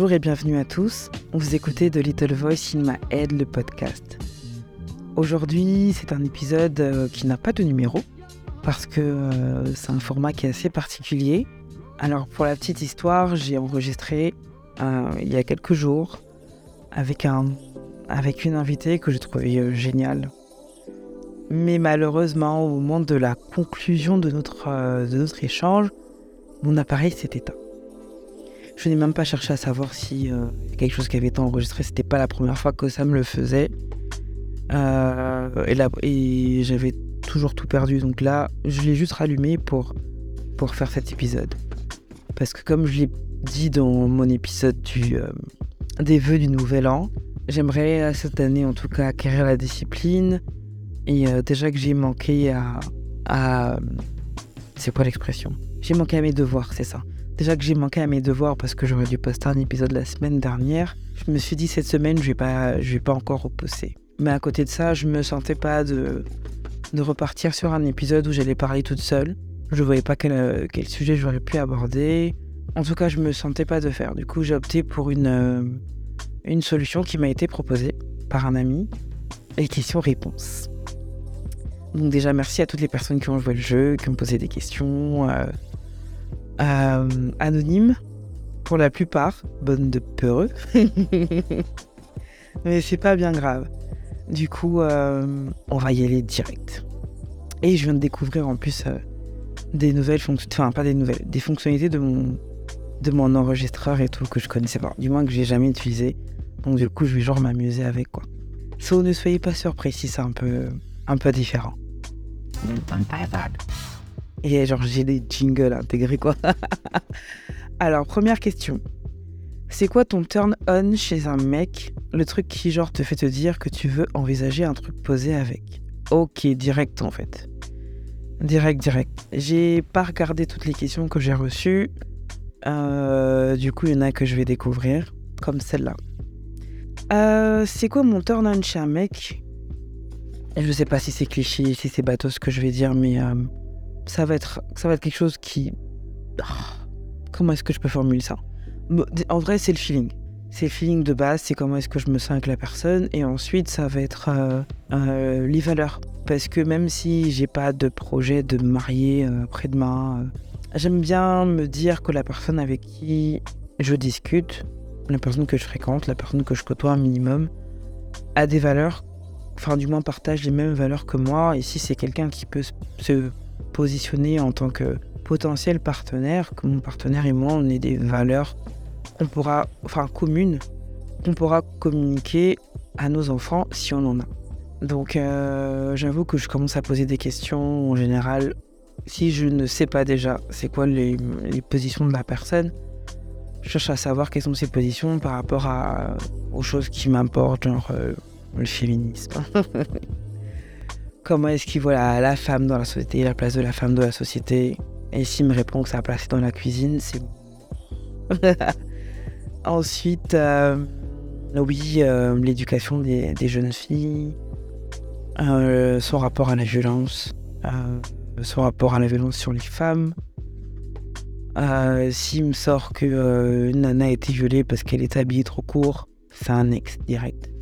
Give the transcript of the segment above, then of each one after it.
Bonjour et bienvenue à tous. Vous écoutez The Little Voice in My Head, le podcast. Aujourd'hui, c'est un épisode euh, qui n'a pas de numéro parce que euh, c'est un format qui est assez particulier. Alors, pour la petite histoire, j'ai enregistré euh, il y a quelques jours avec, un, avec une invitée que j'ai trouvée géniale. Mais malheureusement, au moment de la conclusion de notre, de notre échange, mon appareil s'est éteint. Je n'ai même pas cherché à savoir si euh, quelque chose qui avait été enregistré, c'était pas la première fois que ça me le faisait. Euh, et, j'avais toujours tout perdu. Donc là, je l'ai juste rallumé pour, pour faire cet épisode. Parce que comme je l'ai dit dans mon épisode euh, des vœux du nouvel an, j'aimerais cette année en tout cas acquérir la discipline. Et déjà que j'ai manqué à c'est quoi l'expression? J'ai manqué à mes devoirs, c'est ça. Déjà que j'ai manqué à mes devoirs parce que j'aurais dû poster un épisode la semaine dernière, je me suis dit cette semaine, je vais pas, je vais pas encore reposer. Mais à côté de ça, je me sentais pas de, de repartir sur un épisode où j'allais parler toute seule. Je voyais pas quel, quel sujet j'aurais pu aborder. En tout cas, je me sentais pas de faire. Du coup, j'ai opté pour une, euh, une solution qui m'a été proposée par un ami. Les questions-réponses. Donc déjà, merci à toutes les personnes qui ont joué le jeu, qui ont posé des questions. Euh, euh, anonyme pour la plupart, bonne de peureux. Mais c'est pas bien grave. Du coup, euh, on va y aller direct. Et je viens de découvrir en plus euh, des nouvelles fonctionnalités, enfin pas des nouvelles, des fonctionnalités de mon, de mon enregistreur et tout que je connaissais pas, du moins que j'ai jamais utilisé. Donc du coup, je vais genre m'amuser avec quoi. So ne soyez pas surpris si c'est un peu, un peu différent. Et genre, j'ai des jingles intégrés, quoi. Alors, première question. C'est quoi ton turn on chez un mec? Le truc qui, genre, te fait te dire que tu veux envisager un truc posé avec. Ok, direct en fait. Direct, direct. J'ai pas regardé toutes les questions que j'ai reçues. Euh, du coup, il y en a que je vais découvrir, comme celle-là. Euh, c'est quoi mon turn on chez un mec? Je sais pas si c'est cliché, si c'est bateau ce que je vais dire, mais euh, ça va être, ça va être quelque chose qui. Ah, comment est-ce que je peux formuler ça? En vrai, c'est le feeling. C'est le feeling de base, c'est comment est-ce que je me sens avec la personne. Et ensuite, ça va être euh, euh, les valeurs. Parce que même si j'ai pas de projet de me marier euh, après-demain, j'aime bien me dire que la personne avec qui je discute, la personne que je fréquente, la personne que je côtoie un minimum, a des valeurs, enfin du moins partage les mêmes valeurs que moi. Et si c'est quelqu'un qui peut se positionner en tant que potentiel partenaire, que mon partenaire et moi, on ait des valeurs qu'on pourra, enfin communes, qu'on pourra communiquer à nos enfants si on en a. Donc euh, j'avoue que je commence à poser des questions en général. Si je ne sais pas déjà c'est quoi les, positions de la personne, je cherche à savoir quelles sont ses positions par rapport à, aux choses qui m'importent, genre euh, le féminisme. comment est-ce qu'il voit la, femme dans la société, la place de la femme dans la société. Et s'il me répond que sa place est dans la cuisine, c'est bon. Ensuite, euh, oui, euh, l'éducation des, jeunes filles, euh, son rapport à la violence, son rapport à la violence sur les femmes. s'il me sort que nana a été violée parce qu'elle est habillée trop court, c'est un ex direct.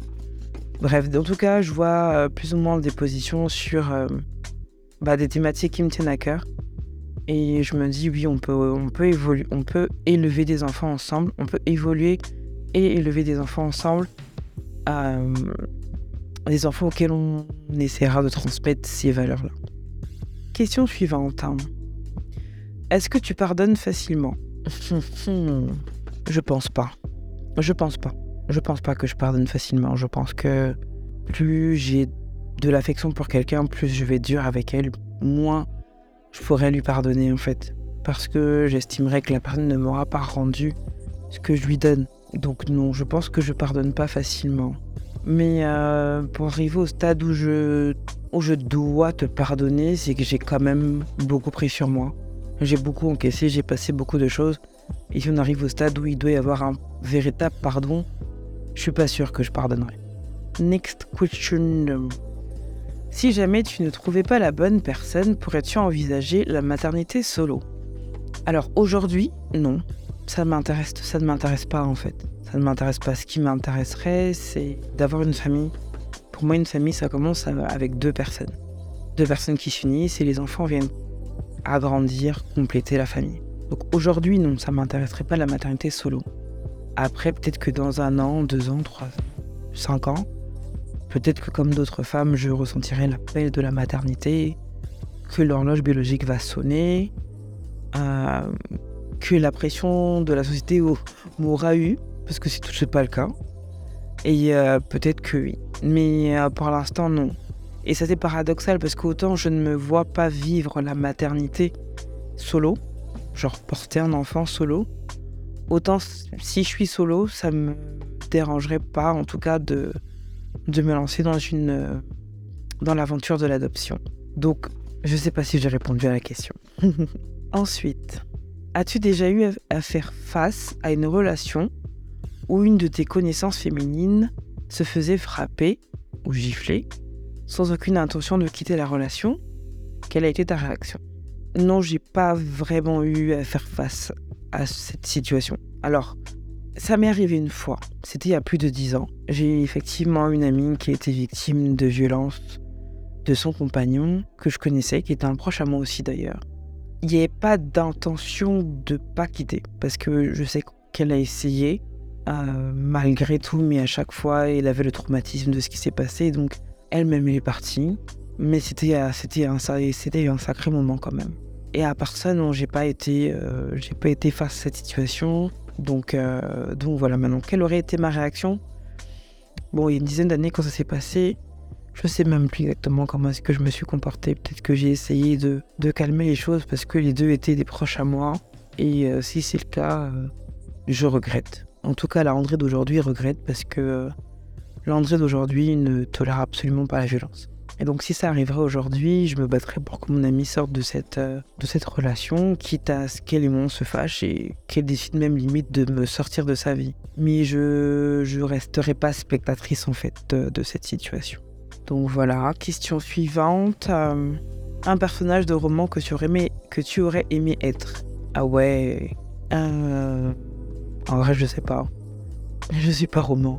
Bref, en tout cas, je vois euh, plus ou moins des positions sur euh, bah, des thématiques qui me tiennent à cœur. Et je me dis, oui, on peut, on, peut évoluer, on peut élever des enfants ensemble, on peut évoluer et élever des enfants ensemble. Euh, des enfants auxquels on essaiera de transmettre ces valeurs-là. Question suivante. Hein. Est-ce que tu pardonnes facilement? Je pense pas. Je pense pas. Je pense pas que je pardonne facilement. Je pense que plus j'ai de l'affection pour quelqu'un, plus je vais dur avec elle, moins je pourrais lui pardonner en fait. Parce que j'estimerais que la personne ne m'aura pas rendu ce que je lui donne. Donc non, je pense que je pardonne pas facilement. Mais euh, pour arriver au stade où je, où je dois te pardonner, c'est que j'ai quand même beaucoup pris sur moi. J'ai beaucoup encaissé, j'ai passé beaucoup de choses. Et si on arrive au stade où il doit y avoir un véritable pardon, je suis pas sûr que je pardonnerai. Next question. Si jamais tu ne trouvais pas la bonne personne, pourrais-tu envisager la maternité solo? Alors aujourd'hui, non. ça m'intéresse, ça ne m'intéresse pas en fait. Ça ne m'intéresse pas. Ce qui m'intéresserait, c'est d'avoir une famille. Pour moi, une famille, ça commence avec deux personnes. Deux personnes qui s'unissent et les enfants viennent agrandir, compléter la famille. Donc aujourd'hui, non, ça m'intéresserait pas la maternité solo. Après, peut-être que dans un an, deux ans, trois cinq ans, peut-être que comme d'autres femmes, je ressentirai l'appel de la maternité, que l'horloge biologique va sonner, euh, que la pression de la société m'aura eu, parce que c'est tout pas le cas. Et euh, peut-être que oui. Mais euh, pour l'instant, non. Et ça, c'est paradoxal parce qu'autant je ne me vois pas vivre la maternité solo, genre porter un enfant solo, autant si je suis solo, ça me dérangerait pas, en tout cas, de, de me lancer dans une dans l'aventure de l'adoption. Donc, je sais pas si j'ai répondu à la question. Ensuite, as-tu déjà eu à faire face à une relation où une de tes connaissances féminines se faisait frapper ou gifler sans aucune intention de quitter la relation? Quelle a été ta réaction? Non, j'ai pas vraiment eu à faire face à cette situation. Alors, ça m'est arrivé une fois, c'était il y a plus de dix ans. J'ai effectivement une amie qui a été victime de violences de son compagnon, que je connaissais, qui était un proche à moi aussi d'ailleurs il n'y avait pas d'intention de pas quitter. Parce que je sais qu'elle a essayé, euh, malgré tout, mais à chaque fois, elle avait le traumatisme de ce qui s'est passé. Donc, elle-même, elle est partie. Mais c'était, euh, c'était, un, c'était un sacré moment quand même. Et à part ça, non, j'ai pas été, euh, j'ai pas été face à cette situation. Donc, donc voilà, maintenant, quelle aurait été ma réaction? Bon, il y a une dizaine d'années, quand ça s'est passé, je sais même plus exactement comment est-ce que je me suis comporté. Peut-être que j'ai essayé de, calmer les choses parce que les deux étaient des proches à moi. Et euh, si c'est le cas, euh, je regrette. En tout cas, la André d'aujourd'hui regrette parce que euh, l'André d'aujourd'hui ne tolère absolument pas la violence. Et donc si ça arriverait aujourd'hui, je me battrais pour que mon amie sorte de cette, de cette relation, quitte à ce qu'elle et moi se fâchent et qu'elle décide même limite de me sortir de sa vie. Mais je ne resterai pas spectatrice en fait de cette situation. Donc voilà, question suivante. Euh, un personnage de roman que tu aurais aimé, que tu aurais aimé être. Ah ouais. Euh, en vrai, je sais pas. Je suis pas roman.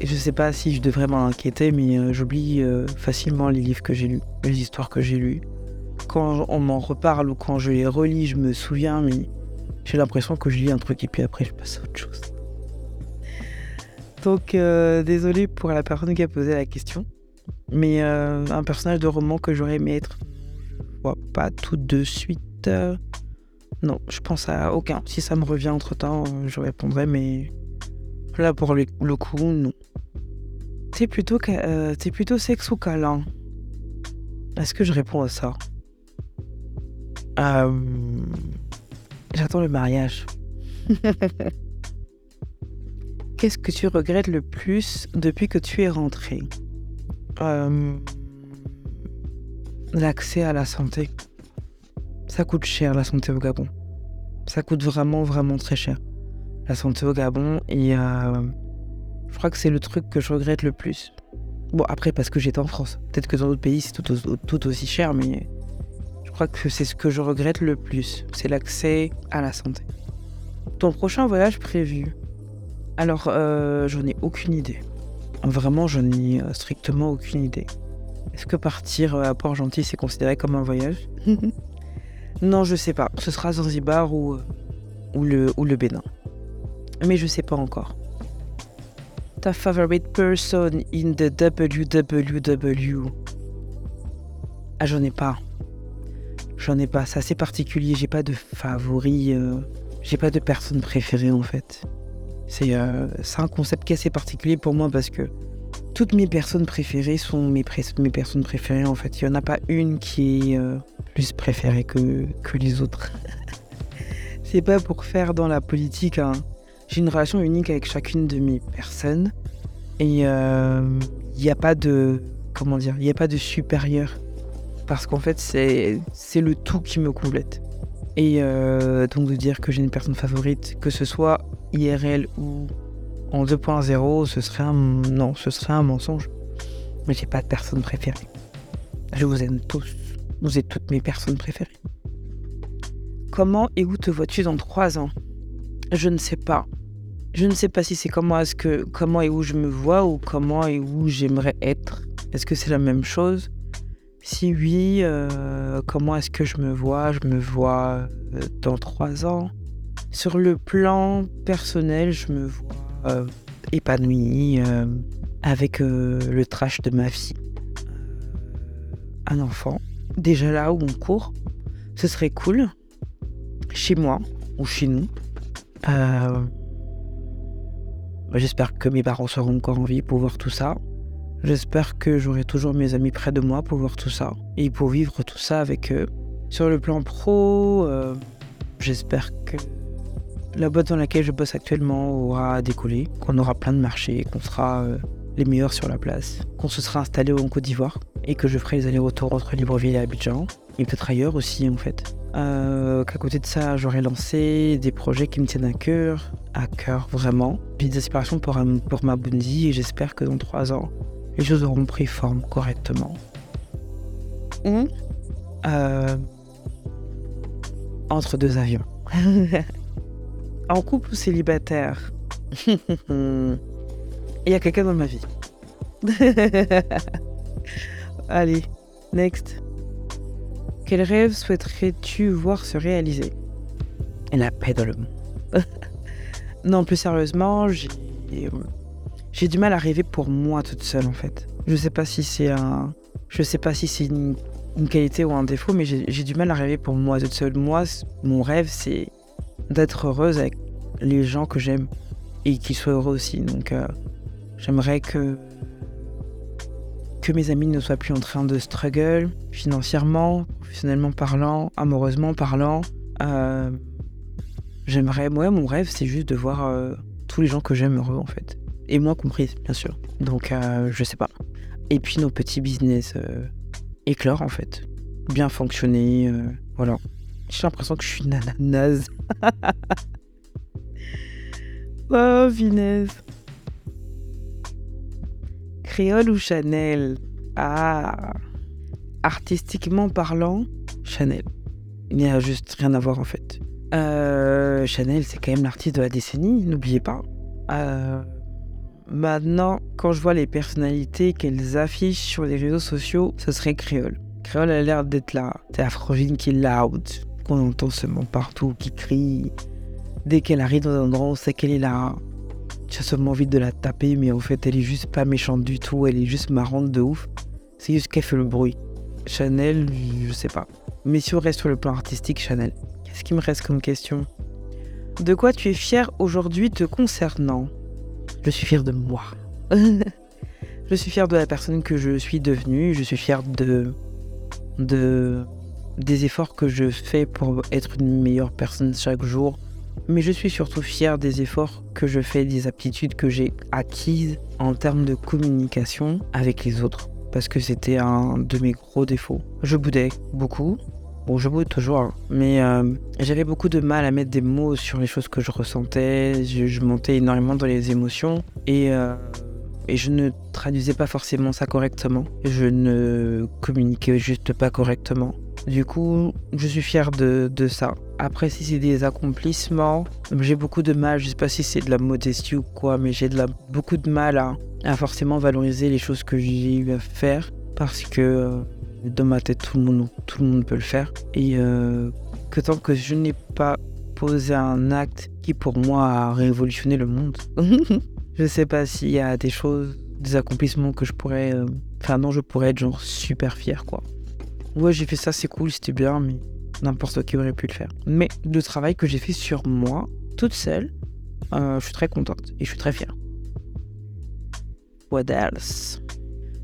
Et je sais pas si je devrais m'en inquiéter, mais euh, j'oublie facilement les livres que j'ai lus, les histoires que j'ai lues. Quand on m'en reparle ou quand je les relis, je me souviens, mais j'ai l'impression que je lis un truc et puis après je passe à autre chose. Donc désolé pour la personne qui a posé la question. Mais euh, un personnage de roman que j'aurais aimé être, je vois pas tout de suite. non, je pense à aucun. Si ça me revient entre temps, euh, je répondrai, mais là pour le, coup, non. C'est plutôt, euh, plutôt sexe ou câlin? Est-ce que je réponds à ça? J'attends le mariage. Qu'est-ce que tu regrettes le plus depuis que tu es rentré euh, l'accès à la santé. Ça coûte cher la santé au Gabon. Ça coûte vraiment, vraiment très cher. La santé au Gabon. Et euh, je crois que c'est le truc que je regrette le plus. Bon, après, parce que j'étais en France. Peut-être que dans d'autres pays, c'est tout, aussi cher, mais je crois que c'est ce que je regrette le plus. C'est l'accès à la santé. Ton prochain voyage prévu? Alors, euh, j'en ai aucune idée. Vraiment, je n'ai euh, strictement aucune idée. Est-ce que partir euh, à Port-Gentil, c'est considéré comme un voyage? Non, je sais pas. Ce sera Zanzibar ou, ou, le, ou le Bénin. Mais je sais pas encore. Ta favorite person in the WWW Ah, j'en ai pas. J'en ai pas. C'est assez particulier. J'ai pas de favori. J'ai pas de personne préférée en fait. Euh, c'est un concept qui est assez particulier pour moi parce que toutes mes personnes préférées sont mes, mes personnes préférées en fait. Il n'y en a pas une qui est euh, plus préférée que, que les autres. c'est pas pour faire dans la politique. Hein. J'ai une relation unique avec chacune de mes personnes et il euh, n'y a pas de comment dire, il n'y a pas de supérieur parce qu'en fait c'est le tout qui me complète. Et donc de dire que j'ai une personne favorite, que ce soit IRL ou en 2.0, ce serait un non, ce serait un mensonge. Mais j'ai pas de personne préférée. Je vous aime tous. Vous êtes toutes mes personnes préférées. Comment et où te vois-tu dans 3 ans? Je ne sais pas. Je ne sais pas si c'est comment est-ce que comment et où je me vois ou comment et où j'aimerais être. Est-ce que c'est la même chose? Si oui, euh, comment est-ce que je me vois? Je me vois euh, dans trois ans. Sur le plan personnel, je me vois euh, épanouie avec le trash de ma fille. Un enfant, déjà là où on court, ce serait cool. Chez moi ou chez nous. J'espère que mes parents seront encore en vie pour voir tout ça. J'espère que j'aurai toujours mes amis près de moi pour voir tout ça et pour vivre tout ça avec eux. Sur le plan pro, euh, j'espère que la boîte dans laquelle je bosse actuellement aura décollé, qu'on aura plein de marchés, qu'on sera euh, les meilleurs sur la place, qu'on se sera installé en Côte d'Ivoire et que je ferai les allers-retours entre Libreville et Abidjan et peut-être ailleurs aussi en fait. Euh, qu'à côté de ça, j'aurais lancé des projets qui me tiennent à cœur, à cœur vraiment. J'ai des aspirations pour, pour ma Bundy et j'espère que dans trois ans, les choses auront pris forme correctement. Euh, entre deux avions. en couple ou célibataire? Il y a quelqu'un dans ma vie. Allez, next. Quel rêve souhaiterais-tu voir se réaliser? Et la paix dans le monde. Non, plus sérieusement, j'ai du mal à rêver pour moi toute seule en fait. Je sais pas si c'est un, je sais pas si c'est une, qualité ou un défaut, mais j'ai du mal à rêver pour moi toute seule. Moi, mon rêve, c'est d'être heureuse avec les gens que j'aime et qu'ils soient heureux aussi. Donc, euh, j'aimerais que que mes amis ne soient plus en train de struggle financièrement, professionnellement parlant, amoureusement parlant. Euh, j'aimerais, moi, mon rêve, c'est juste de voir euh, tous les gens que j'aime heureux en fait et moi comprise, bien sûr. Donc, euh, je sais pas. Et puis nos petits business euh, éclore en fait, bien fonctionner, voilà. J'ai l'impression que je suis une naze. oh, Vinez. Créole ou Chanel? Ah Artistiquement parlant, Chanel. Il n'y a juste rien à voir en fait. Chanel, c'est quand même l'artiste de la décennie, n'oubliez pas. Euh, Maintenant, quand je vois les personnalités qu'elles affichent sur les réseaux sociaux, ce serait Créole. Créole a l'air d'être là. C'est Afrogine qui est loud, qu'on entend seulement partout, qui crie. Dès qu'elle arrive dans un endroit, on sait qu'elle est là. As seulement envie de la taper, mais en fait, elle est juste pas méchante du tout. Elle est juste marrante de ouf. C'est juste qu'elle fait le bruit. Chanel, je sais pas. Mais si on reste sur le plan artistique, Chanel. Qu'est-ce qui me reste comme question De quoi tu es fier aujourd'hui te concernant? Je suis fier de moi. je suis fier de la personne que je suis devenue. Je suis fier de, de des efforts que je fais pour être une meilleure personne chaque jour. Mais je suis surtout fier des efforts que je fais, des aptitudes que j'ai acquises en termes de communication avec les autres. Parce que c'était un de mes gros défauts. Je boudais beaucoup, Bon, je boude toujours, hein. mais euh, j'avais beaucoup de mal à mettre des mots sur les choses que je ressentais. Je, montais énormément dans les émotions et, euh, et je ne traduisais pas forcément ça correctement. Je ne communiquais juste pas correctement. Du coup, je suis fier de, de ça. Après, si c'est des accomplissements, j'ai beaucoup de mal, je sais pas si c'est de la modestie ou quoi, mais j'ai de la, beaucoup de mal à, à forcément valoriser les choses que j'ai eu à faire parce que euh, dans ma tête, tout le monde, tout le monde peut le faire. Et euh, que tant que je n'ai pas posé un acte qui pour moi a révolutionné le monde, je ne sais pas s'il y a des choses, des accomplissements que je pourrais, euh, enfin non, je pourrais être genre super fier quoi. Ouais, j'ai fait ça, c'est cool, c'était bien, mais n'importe qui aurait pu le faire. Mais le travail que j'ai fait sur moi, toute seule, euh, je suis très contente et je suis très fière. What else?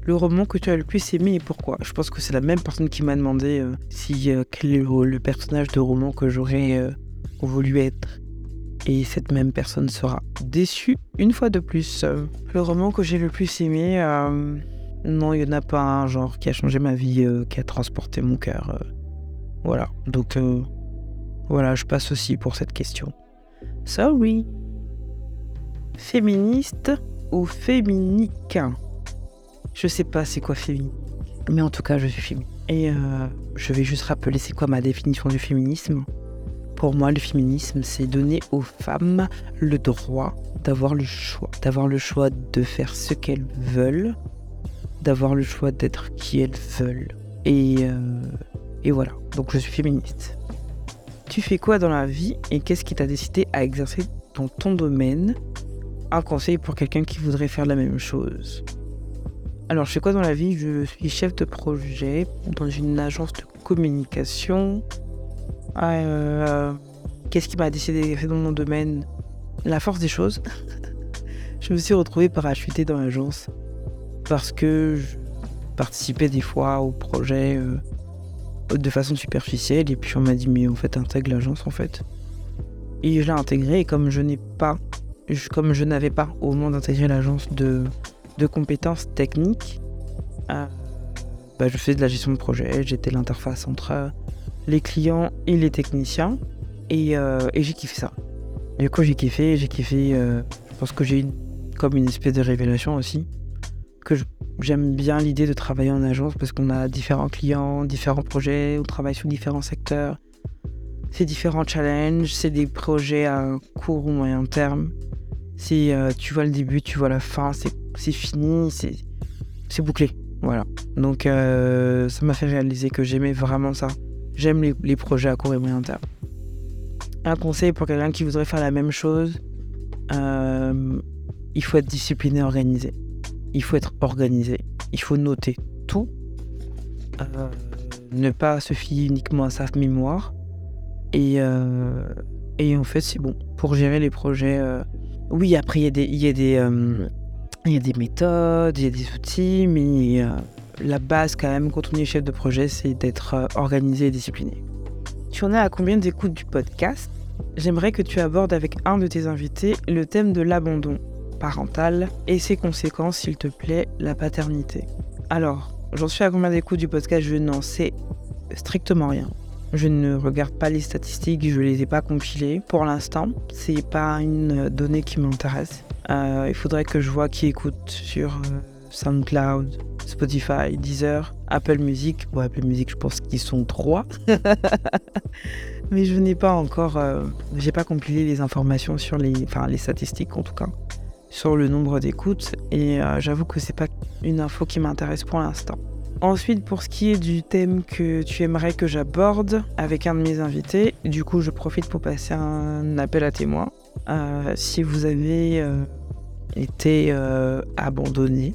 Le roman que tu as le plus aimé et pourquoi? Je pense que c'est la même personne qui m'a demandé euh, si euh, quel est le, personnage de roman que j'aurais euh, voulu être. Et cette même personne sera déçue une fois de plus. Le roman que j'ai le plus aimé, non, il n'y en a pas un genre qui a changé ma vie, qui a transporté mon cœur. voilà, donc voilà, je passe aussi pour cette question. Sorry. Féministe ou féminique? Je sais pas c'est quoi féminin. Mais en tout cas, je suis féminine. Et euh, je vais juste rappeler c'est quoi ma définition du féminisme. Pour moi, le féminisme, c'est donner aux femmes le droit d'avoir le choix. D'avoir le choix de faire ce qu'elles veulent, d'avoir le choix d'être qui elles veulent. Et, euh, et voilà, donc je suis féministe. Tu fais quoi dans la vie et qu'est-ce qui t'a décidé à exercer dans ton domaine? Un conseil pour quelqu'un qui voudrait faire la même chose. Alors, je fais quoi dans la vie? Je suis chef de projet dans une agence de communication. Euh, qu'est-ce qui m'a décidé dans mon domaine? La force des choses. je me suis retrouvée parachutée dans l'agence parce que je participais des fois au projet. Euh, de façon superficielle et puis on m'a dit mais en fait intègre l'agence en fait. Et je l'ai intégré et comme je n'ai pas, comme je n'avais pas au moment d'intégrer l'agence de, de, compétences techniques, euh, bah, je faisais de la gestion de projet, j'étais l'interface entre les clients et les techniciens et, euh, et j'ai kiffé ça. Du coup j'ai kiffé, j'ai kiffé, euh, je pense que j'ai eu comme une espèce de révélation aussi que j'aime bien l'idée de travailler en agence parce qu'on a différents clients, différents projets, on travaille sur différents secteurs. C'est différents challenges, c'est des projets à court ou moyen terme. Si euh, tu vois le début, tu vois la fin, c'est fini, c'est bouclé. Voilà. Donc euh, ça m'a fait réaliser que j'aimais vraiment ça. J'aime les, projets à court et moyen terme. Un conseil pour quelqu'un qui voudrait faire la même chose, euh, il faut être discipliné, organisé il faut être organisé, il faut noter tout, euh, ne pas se fier uniquement à sa mémoire. Et, en fait, c'est bon pour gérer les projets. Oui, après, il y a des, y a des méthodes, il y a des outils, mais la base, quand même, quand on est chef de projet, c'est d'être organisé et discipliné. Tu en es à combien d'écoutes du podcast? J'aimerais que tu abordes avec un de tes invités le thème de l'abandon parentale et ses conséquences, s'il te plaît, la paternité. Alors, j'en suis à combien d'écoutes du podcast? Je n'en sais strictement rien. Je ne regarde pas les statistiques, je les ai pas compilées pour l'instant. C'est pas une donnée qui m'intéresse. Euh, il faudrait que je vois qui écoute sur euh, SoundCloud, Spotify, Deezer, Apple Music. Bon, Apple Music, je pense qu'ils sont trois. Mais je n'ai pas encore, euh, j'ai pas compilé les informations sur les, enfin les statistiques en tout cas sur le nombre d'écoutes et j'avoue que c'est pas une info qui m'intéresse pour l'instant. Ensuite, pour ce qui est du thème que tu aimerais que j'aborde avec un de mes invités, du coup, je profite pour passer un appel à témoins. Euh, si vous avez euh, été abandonné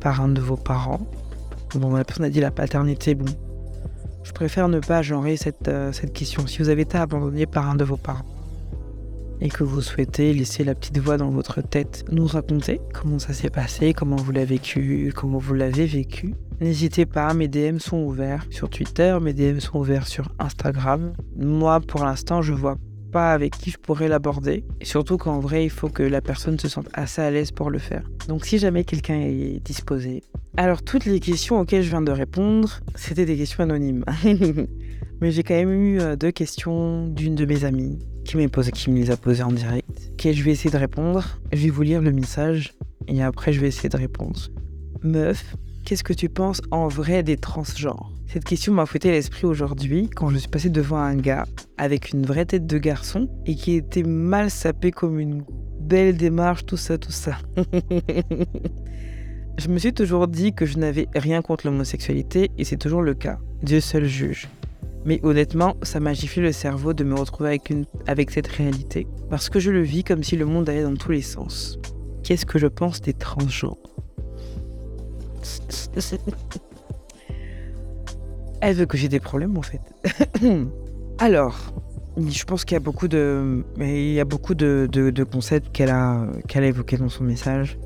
par un de vos parents, bon, la personne a dit la paternité, bon, je préfère ne pas genrer cette, cette question. Si vous avez été abandonné par un de vos parents, et que vous souhaitez laisser la petite voix dans votre tête nous raconter comment ça s'est passé, comment vous l'avez vécu, comment vous l'avez vécu. N'hésitez pas, mes DM sont ouverts sur Twitter, mes DM sont ouverts sur Instagram. Moi, pour l'instant, je vois pas avec qui je pourrais l'aborder. Surtout qu'en vrai, il faut que la personne se sente assez à l'aise pour le faire. Donc si jamais quelqu'un est disposé. Alors toutes les questions auxquelles je viens de répondre, c'était des questions anonymes. Mais j'ai quand même eu euh, deux questions d'une de mes amies qui, posé, qui me les a posées en direct. Ok, je vais essayer de répondre. Je vais vous lire le message et après je vais essayer de répondre. Meuf, qu'est-ce que tu penses en vrai des transgenres? Cette question m'a fouetté l'esprit aujourd'hui quand je suis passé devant un gars avec une vraie tête de garçon et qui était mal sapé comme une belle démarche, tout ça, tout ça. je me suis toujours dit que je n'avais rien contre l'homosexualité et c'est toujours le cas. Dieu seul juge. Mais honnêtement, ça m'a giflé le cerveau de me retrouver avec, avec cette réalité, parce que je le vis comme si le monde allait dans tous les sens. Qu'est-ce que je pense des transgenres? Elle veut que j'ai des problèmes en fait. Alors, je pense qu'il y a beaucoup de, il y a beaucoup de, concepts qu'elle a, qu'elle a évoqués dans son message.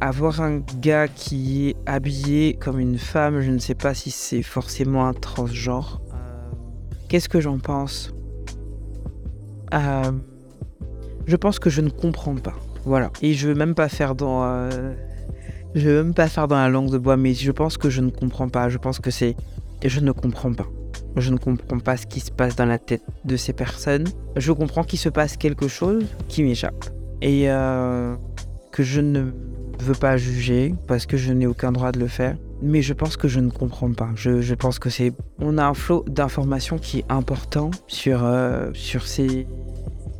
Avoir un gars qui est habillé comme une femme, je ne sais pas si c'est forcément un transgenre. Qu'est-ce que j'en pense euh, Je pense que je ne comprends pas. Voilà. Et je veux même pas faire dans. Euh, je veux même pas faire dans la langue de bois, mais je pense que je ne comprends pas. Je pense que c'est. Je ne comprends pas. Je ne comprends pas ce qui se passe dans la tête de ces personnes. Je comprends qu'il se passe quelque chose qui m'échappe. Et euh, que je ne veux pas juger parce que je n'ai aucun droit de le faire. Mais je pense que je ne comprends pas. Je, pense que c'est. On a un flot d'informations qui est important sur, euh, sur, ces,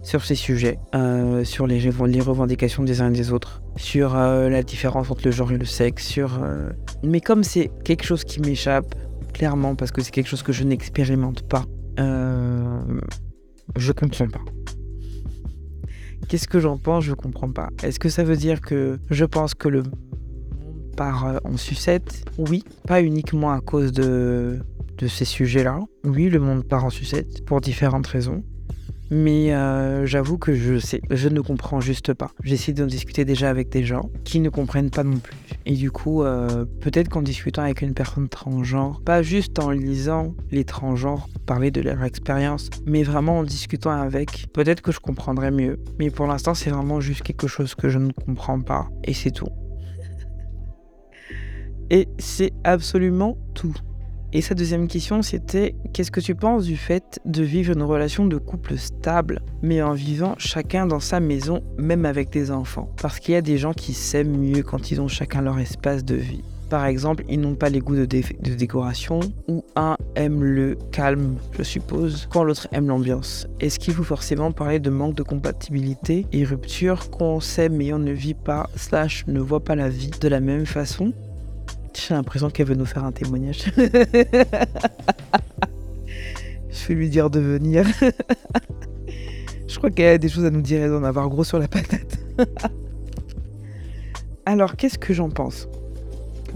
sur ces sujets, euh, sur les, revendications des uns et des autres, sur euh, la différence entre le genre et le sexe, sur. Mais comme c'est quelque chose qui m'échappe, clairement, parce que c'est quelque chose que je n'expérimente pas, je comprends pas. Qu'est-ce que j'en pense Je comprends pas. Est-ce que ça veut dire que je pense que le monde part euh, en sucette? Oui, pas uniquement à cause de, de ces sujets-là. Oui, le monde part en sucette pour différentes raisons. Mais euh, j'avoue que je sais, je ne comprends juste pas. J'essaie d'en discuter déjà avec des gens qui ne comprennent pas non plus. Et du coup, euh, peut-être qu'en discutant avec une personne transgenre, pas juste en lisant les transgenres parler de leur expérience, mais vraiment en discutant avec, peut-être que je comprendrais mieux. Mais pour l'instant, c'est vraiment juste quelque chose que je ne comprends pas. Et c'est tout. Et c'est absolument tout. Et sa deuxième question, c'était qu'est-ce que tu penses du fait de vivre une relation de couple stable, mais en vivant chacun dans sa maison, même avec des enfants? Parce qu'il y a des gens qui s'aiment mieux quand ils ont chacun leur espace de vie. Par exemple, ils n'ont pas les goûts de, décoration, ou un aime le calme, je suppose, quand l'autre aime l'ambiance. Est-ce qu'il faut forcément parler de manque de compatibilité et rupture quand on s'aime mais on ne vit pas, slash ne voit pas la vie de la même façon? J'ai l'impression qu'elle veut nous faire un témoignage. Je vais lui dire de venir. Je crois qu'elle a des choses à nous dire et d'en avoir gros sur la patate. Alors, qu'est-ce que j'en pense?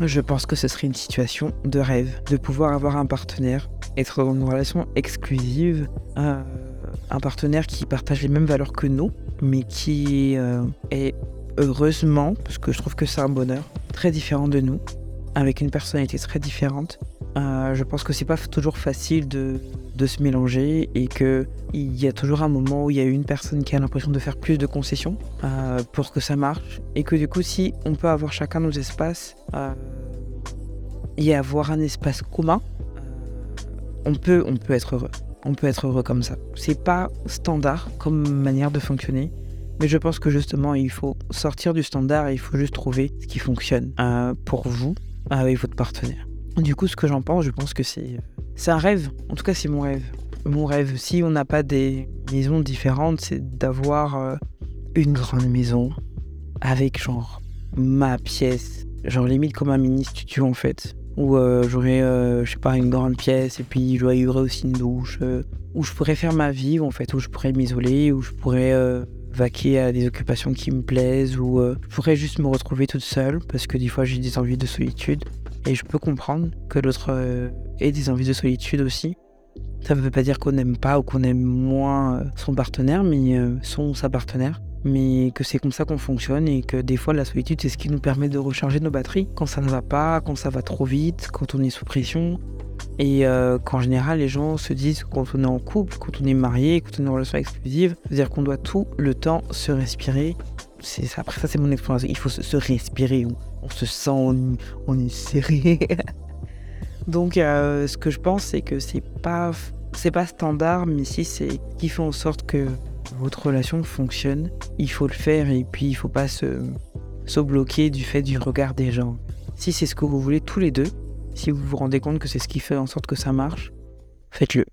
Je pense que ce serait une situation de rêve, de pouvoir avoir un partenaire, être dans une relation exclusive, euh, un partenaire qui partage les mêmes valeurs que nous, mais qui euh, est heureusement, parce que je trouve que c'est un bonheur, très différent de nous, avec une personnalité très différente. Euh, je pense que c'est pas toujours facile de, se mélanger et qu'il y a toujours un moment où il y a une personne qui a l'impression de faire plus de concessions euh, pour que ça marche. Et que du coup, si on peut avoir chacun nos espaces euh, et avoir un espace commun, on, peut, on peut être heureux. On peut être heureux comme ça. C'est pas standard comme manière de fonctionner. Mais je pense que justement, il faut sortir du standard et il faut juste trouver ce qui fonctionne pour vous avec votre partenaire. Du coup, ce que j'en pense, je pense que c'est un rêve. En tout cas, c'est mon rêve. Mon rêve, si on n'a pas des maisons différentes, c'est d'avoir euh, une grande maison avec genre ma pièce, genre limite comme un mini studio en fait, où euh, j'aurais, euh, je sais pas, une grande pièce et puis aurait aussi une douche, où je pourrais faire ma vie en fait, où je pourrais m'isoler, où je pourrais vaquer à des occupations qui me plaisent ou euh, je pourrais juste me retrouver toute seule parce que des fois j'ai des envies de solitude et je peux comprendre que l'autre euh, ait des envies de solitude aussi. Ça ne veut pas dire qu'on n'aime pas ou qu'on aime moins euh, son partenaire, mais son sa partenaire, mais que c'est comme ça qu'on fonctionne et que des fois la solitude c'est ce qui nous permet de recharger nos batteries quand ça ne va pas, quand ça va trop vite, quand on est sous pression, et euh, qu'en général, les gens se disent quand on est en couple, quand on est marié, quand on est en relation exclusive, c'est-à-dire qu'on doit tout le temps se respirer. C'est, après ça, c'est mon expérience. Il faut se, respirer. On, se sent, on, est serré. Donc, euh, ce que je pense, c'est que c'est pas, c'est pas standard, mais si c'est qui fait en sorte que votre relation fonctionne, il faut le faire et puis il faut pas se, se bloquer du fait du regard des gens. Si c'est ce que vous voulez tous les deux, si vous vous rendez compte que c'est ce qui fait en sorte que ça marche, faites-le.